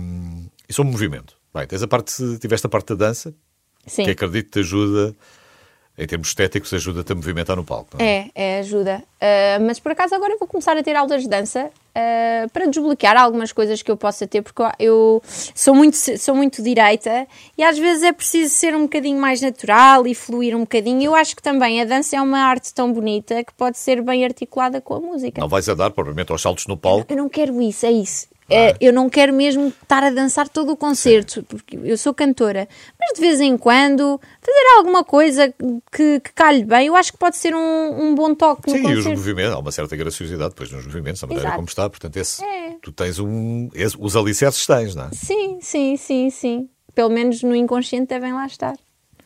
Speaker 2: e sobre movimento. Bem, tens a parte, tiveste a parte da dança,
Speaker 3: Sim.
Speaker 2: que acredito que te ajuda, em termos estéticos, ajuda-te a movimentar no palco. Não é?
Speaker 3: É, é ajuda. Uh, mas por acaso agora eu vou começar a ter aulas de dança uh, para desbloquear algumas coisas que eu possa ter, porque eu sou muito, sou muito direita e às vezes é preciso ser um bocadinho mais natural e fluir um bocadinho. Eu acho que também a dança é uma arte tão bonita que pode ser bem articulada com a música.
Speaker 2: Não vais a dar, provavelmente, aos saltos no palco.
Speaker 3: Eu não quero isso, é isso. É, eu não quero mesmo estar a dançar todo o concerto, porque eu sou cantora, mas de vez em quando fazer alguma coisa que, que calhe bem, eu acho que pode ser um, um bom toque no
Speaker 2: Sim, e os
Speaker 3: concerto.
Speaker 2: movimentos, há uma certa graciosidade depois nos movimentos, a maneira
Speaker 3: Exato.
Speaker 2: como está. Portanto, esse,
Speaker 3: É.
Speaker 2: tu tens um. esse- os alicerces tens, não é?
Speaker 3: Sim, sim, sim, sim. Pelo menos no inconsciente devem lá estar.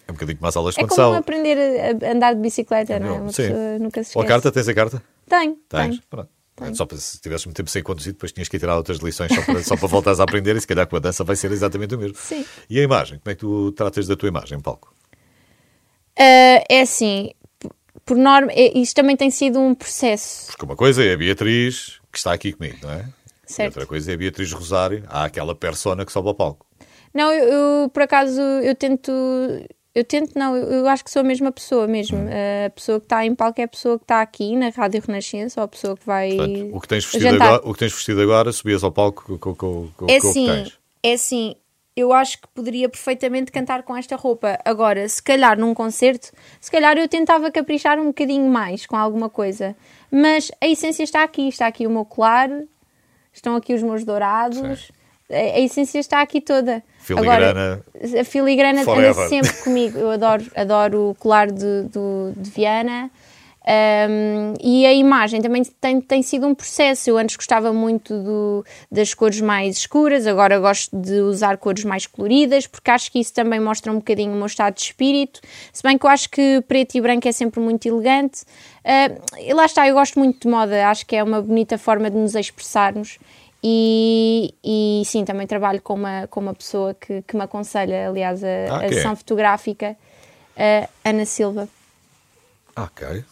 Speaker 2: É um bocadinho mais aulas de
Speaker 3: É
Speaker 2: condução.
Speaker 3: como aprender a, andar de bicicleta, não é? Uma
Speaker 2: Sim.
Speaker 3: pessoa nunca se
Speaker 2: Ou a
Speaker 3: esquece.
Speaker 2: carta, tens a carta?
Speaker 3: Tenho,
Speaker 2: Tens?
Speaker 3: tenho.
Speaker 2: Pronto. Só para se tivesse muito tempo sem conduzir, depois tinhas que ir tirar outras lições só para, só para voltares a aprender e se calhar com a dança vai ser exatamente o mesmo.
Speaker 3: Sim.
Speaker 2: E a imagem? Como é que tu tratas da tua imagem em palco?
Speaker 3: Ah, é assim, por norma, é- isto também tem sido um processo.
Speaker 2: Porque uma coisa é a Beatriz, que está aqui comigo, não é? E
Speaker 3: Certo.
Speaker 2: outra coisa é a Beatriz Rosário. Há aquela persona que sobe ao palco.
Speaker 3: Não, eu, eu, por acaso eu tento. Eu tento, não, eu, acho que sou a mesma pessoa mesmo. A pessoa que está em palco é a pessoa que está aqui na Rádio Renascença ou a pessoa que vai.
Speaker 2: Portanto, o que tens vestido
Speaker 3: jantar.
Speaker 2: agora, o que tens vestido agora subias ao palco com, com, com,
Speaker 3: É
Speaker 2: com o que
Speaker 3: assim,
Speaker 2: tens.
Speaker 3: é assim. Eu acho que poderia perfeitamente cantar com esta roupa. Agora, se calhar num concerto, se calhar eu tentava caprichar um bocadinho mais com alguma coisa. Mas a essência está aqui. Está aqui o meu colar, estão aqui os meus dourados. A, a essência está aqui toda.
Speaker 2: Filigrana
Speaker 3: Agora, a filigrana anda sempre *laughs* comigo. Eu adoro, adoro o colar de, do- de Viana. Um, e a imagem também tem, tem sido um processo. Eu antes gostava muito do- das cores mais escuras, agora gosto de usar cores mais coloridas, porque acho que isso também mostra um bocadinho o meu estado de espírito. Se bem que eu acho que preto e branco é sempre muito elegante. Uh, e lá está, eu gosto muito de moda, acho que é uma bonita forma de nos expressarmos. E, e sim, também trabalho com uma, com uma pessoa que, que me aconselha, aliás, a,
Speaker 2: Ah,
Speaker 3: a
Speaker 2: é?
Speaker 3: sessão fotográfica, a Ana Silva.
Speaker 2: Ok.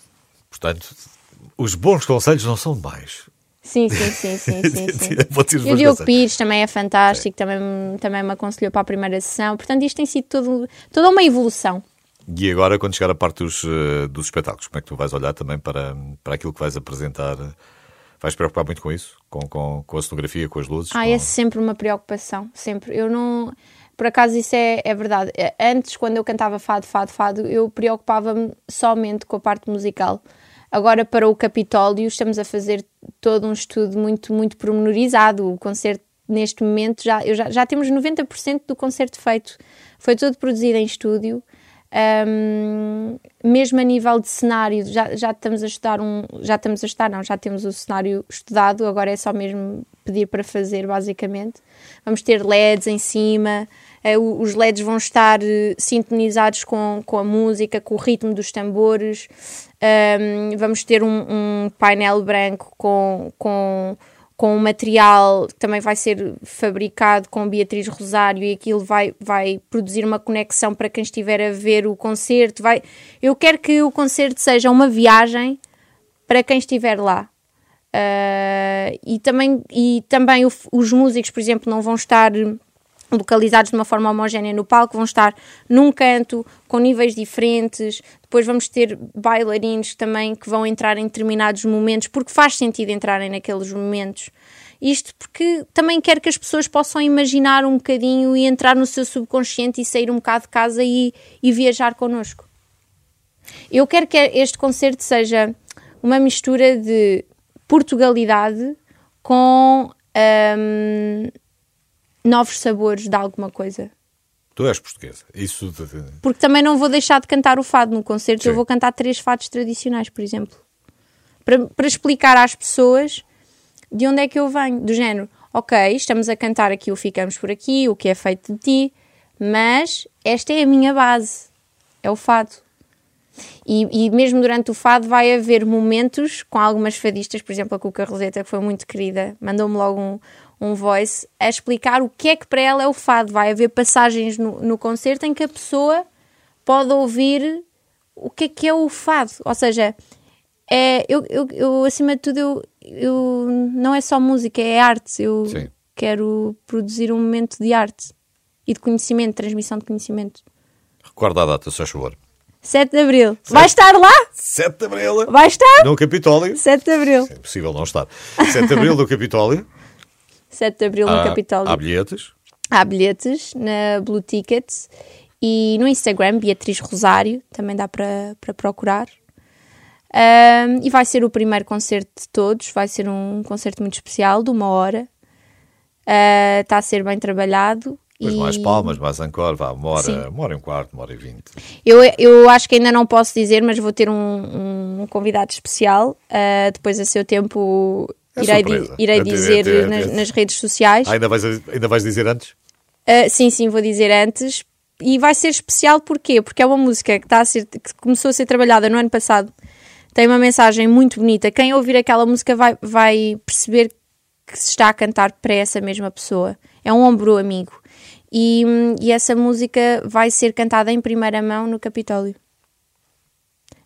Speaker 2: Portanto, os bons conselhos não são demais.
Speaker 3: Sim, sim, sim, sim, sim, *laughs* sim.
Speaker 2: Os
Speaker 3: E o Diogo. Pires também é fantástico, também, também me aconselhou para a primeira sessão. Portanto, isto tem sido todo, toda uma evolução.
Speaker 2: E agora, quando chegar a parte dos, eh, dos espetáculos, como é que tu vais olhar também para, para aquilo que vais apresentar? Vais preocupar muito com isso? Com, com, com a cenografia, com as luzes?
Speaker 3: Ah,
Speaker 2: com...
Speaker 3: é sempre uma preocupação, sempre. Eu não. Por acaso, isso é, é verdade. Eh, Antes, quando eu cantava fado, fado, fado, eu preocupava-me somente com a parte musical. Agora, para o Capitólio, estamos a fazer todo um estudo muito, muito pormenorizado. O concerto, neste momento, já, eu já, já temos 90% do concerto feito. Foi todo produzido em estúdio. Ahm, mesmo a nível de cenário, já, já estamos a estudar um. Já estamos a estudar, não, já temos o cenário estudado, agora é só mesmo pedir para fazer, basicamente. Vamos ter LEDs em cima, o- os LEDs vão estar eh, sintonizados com, com a música, com o ritmo dos tambores. Ahm, vamos ter um, um painel branco com. com com um material que também vai ser fabricado com Beatriz Rosário e aquilo vai, vai produzir uma conexão para quem estiver a ver o concerto. Vai... Eu quero que o concerto seja uma viagem para quem estiver lá. Ah, e também, e também o- os músicos, por exemplo, não vão estar localizados de uma forma homogénea no palco, vão estar num canto, com níveis diferentes. Depois vamos ter bailarinos também que vão entrar em determinados momentos, porque faz sentido entrarem naqueles momentos. Isto porque também quero que as pessoas possam imaginar um bocadinho e entrar no seu subconsciente e sair um bocado de casa e, e viajar connosco. Eu quero que este concerto seja uma mistura de Portugalidade com hum, novos sabores de alguma coisa.
Speaker 2: Tu és portuguesa. Isso.
Speaker 3: Porque também não vou deixar de cantar o fado no concerto,
Speaker 2: Sim.
Speaker 3: eu vou cantar três fados tradicionais, por exemplo. Para, para explicar às pessoas de onde é que eu venho. Do género, ok, estamos a cantar aqui o Ficamos por aqui, o que é feito de ti, mas esta é a minha base. É o fado. E, e mesmo durante o fado vai haver momentos com algumas fadistas, por exemplo, a Cuca Roseta, que foi muito querida, mandou-me logo um, um voice a explicar o que é que para ela é o fado. Vai haver passagens no, no concerto em que a pessoa pode ouvir o que é que é o fado. Ou seja, é, eu, eu, eu, acima de tudo, eu, eu, não é só música, é arte. Eu
Speaker 2: Sim.
Speaker 3: quero produzir um momento de arte e de conhecimento, transmissão de conhecimento.
Speaker 2: Recorda a data, se faz favor.
Speaker 3: 7 de Abril. Vai estar lá?
Speaker 2: 7 de Abril.
Speaker 3: Vai estar?
Speaker 2: No Capitólio.
Speaker 3: 7 de Abril.
Speaker 2: É impossível não estar. 7 de Abril no Capitólio.
Speaker 3: 7 de Abril no
Speaker 2: Há-
Speaker 3: Capitólio.
Speaker 2: Há bilhetes.
Speaker 3: Há bilhetes na Blue Tickets e no Instagram, Beatriz Rosário, também dá para para procurar. Ahm, e vai ser o primeiro concerto de todos, vai ser um concerto muito especial, de uma hora. Ah, Está a ser bem trabalhado.
Speaker 2: Mas
Speaker 3: e
Speaker 2: mais palmas, mais encore, vá, uma hora,
Speaker 3: Sim.
Speaker 2: uma hora e um quarto, uma hora e vinte.
Speaker 3: Eu, eu acho que ainda não posso dizer, mas vou ter um, um convidado especial. Ah, depois, a seu tempo,
Speaker 2: É
Speaker 3: irei, di- irei
Speaker 2: É ter-
Speaker 3: dizer
Speaker 2: é
Speaker 3: nas,
Speaker 2: é ter-
Speaker 3: nas redes sociais.
Speaker 2: Ah, ainda, vais, ainda vais dizer antes?
Speaker 3: Uh, sim, sim, vou dizer antes. E vai ser especial porquê? Porque é uma música que, está a ser, que começou a ser trabalhada no ano passado. Tem uma mensagem muito bonita. Quem ouvir aquela música vai, vai perceber que se está a cantar para essa mesma pessoa. É um ombro amigo. E, e essa música vai ser cantada em primeira mão no Capitólio.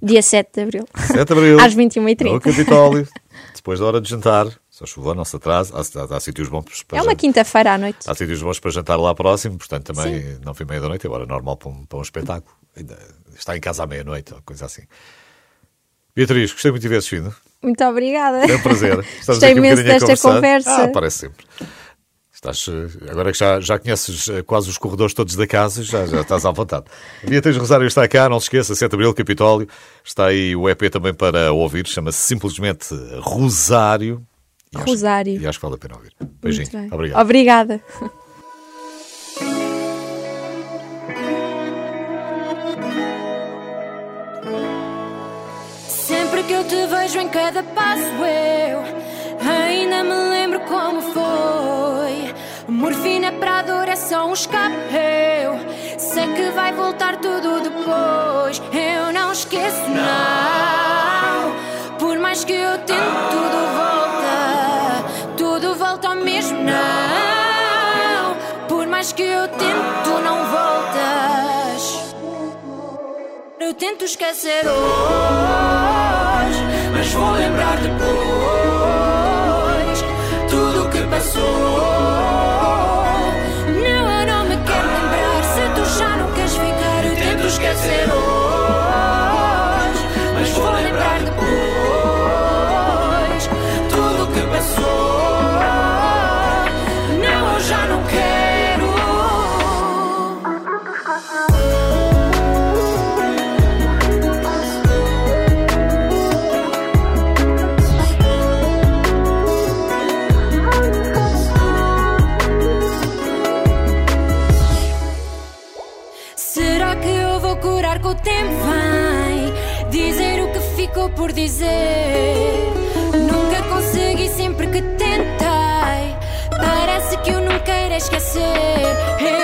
Speaker 3: Dia 7 de Abril.
Speaker 2: 7 de Abril. *laughs*
Speaker 3: Às 21h30.
Speaker 2: No Capitólio. *laughs* Depois da hora de jantar. Só chuva, não se atrase. Há, há, há sítios bons para
Speaker 3: É uma quinta-feira à noite.
Speaker 2: Há sítios bons para jantar lá próximo, portanto também não fui meia da noite, agora é normal para um, para um espetáculo. Ainda está em casa à meia-noite, ou coisa assim. Beatriz, gostei muito de veres vindo.
Speaker 3: Muito obrigada.
Speaker 2: É um prazer. *laughs* Estamos
Speaker 3: Gostei
Speaker 2: um
Speaker 3: imenso
Speaker 2: a
Speaker 3: desta conversa.
Speaker 2: Ah, parece sempre. Estás, eh, agora que já, já conheces eh, quase os corredores todos da casa, já, já estás à vontade. *laughs* Beatriz Rosário está cá, não se esqueça, 7 de Abril, Capitólio. Está aí o EP também para ouvir, chama-se simplesmente Rosário. E acho-
Speaker 3: Rosário.
Speaker 2: E acho que vale a pena ouvir.
Speaker 3: Muito
Speaker 2: Beijinho.
Speaker 3: bem.
Speaker 2: Obrigado.
Speaker 3: Obrigada.
Speaker 4: Sempre que eu te vejo em cada passo, eu ainda me lembro como foi. Morfina para dor é só um escape. Eu sei que vai voltar tudo depois. Eu não esqueço, não. Por mais que eu tente, tudo volta. Tudo volta ao mesmo, não. Por mais que eu tente, tu não voltas. Eu tento esquecer hoje, mas vou lembrar depois tudo o que passou. Esquecer.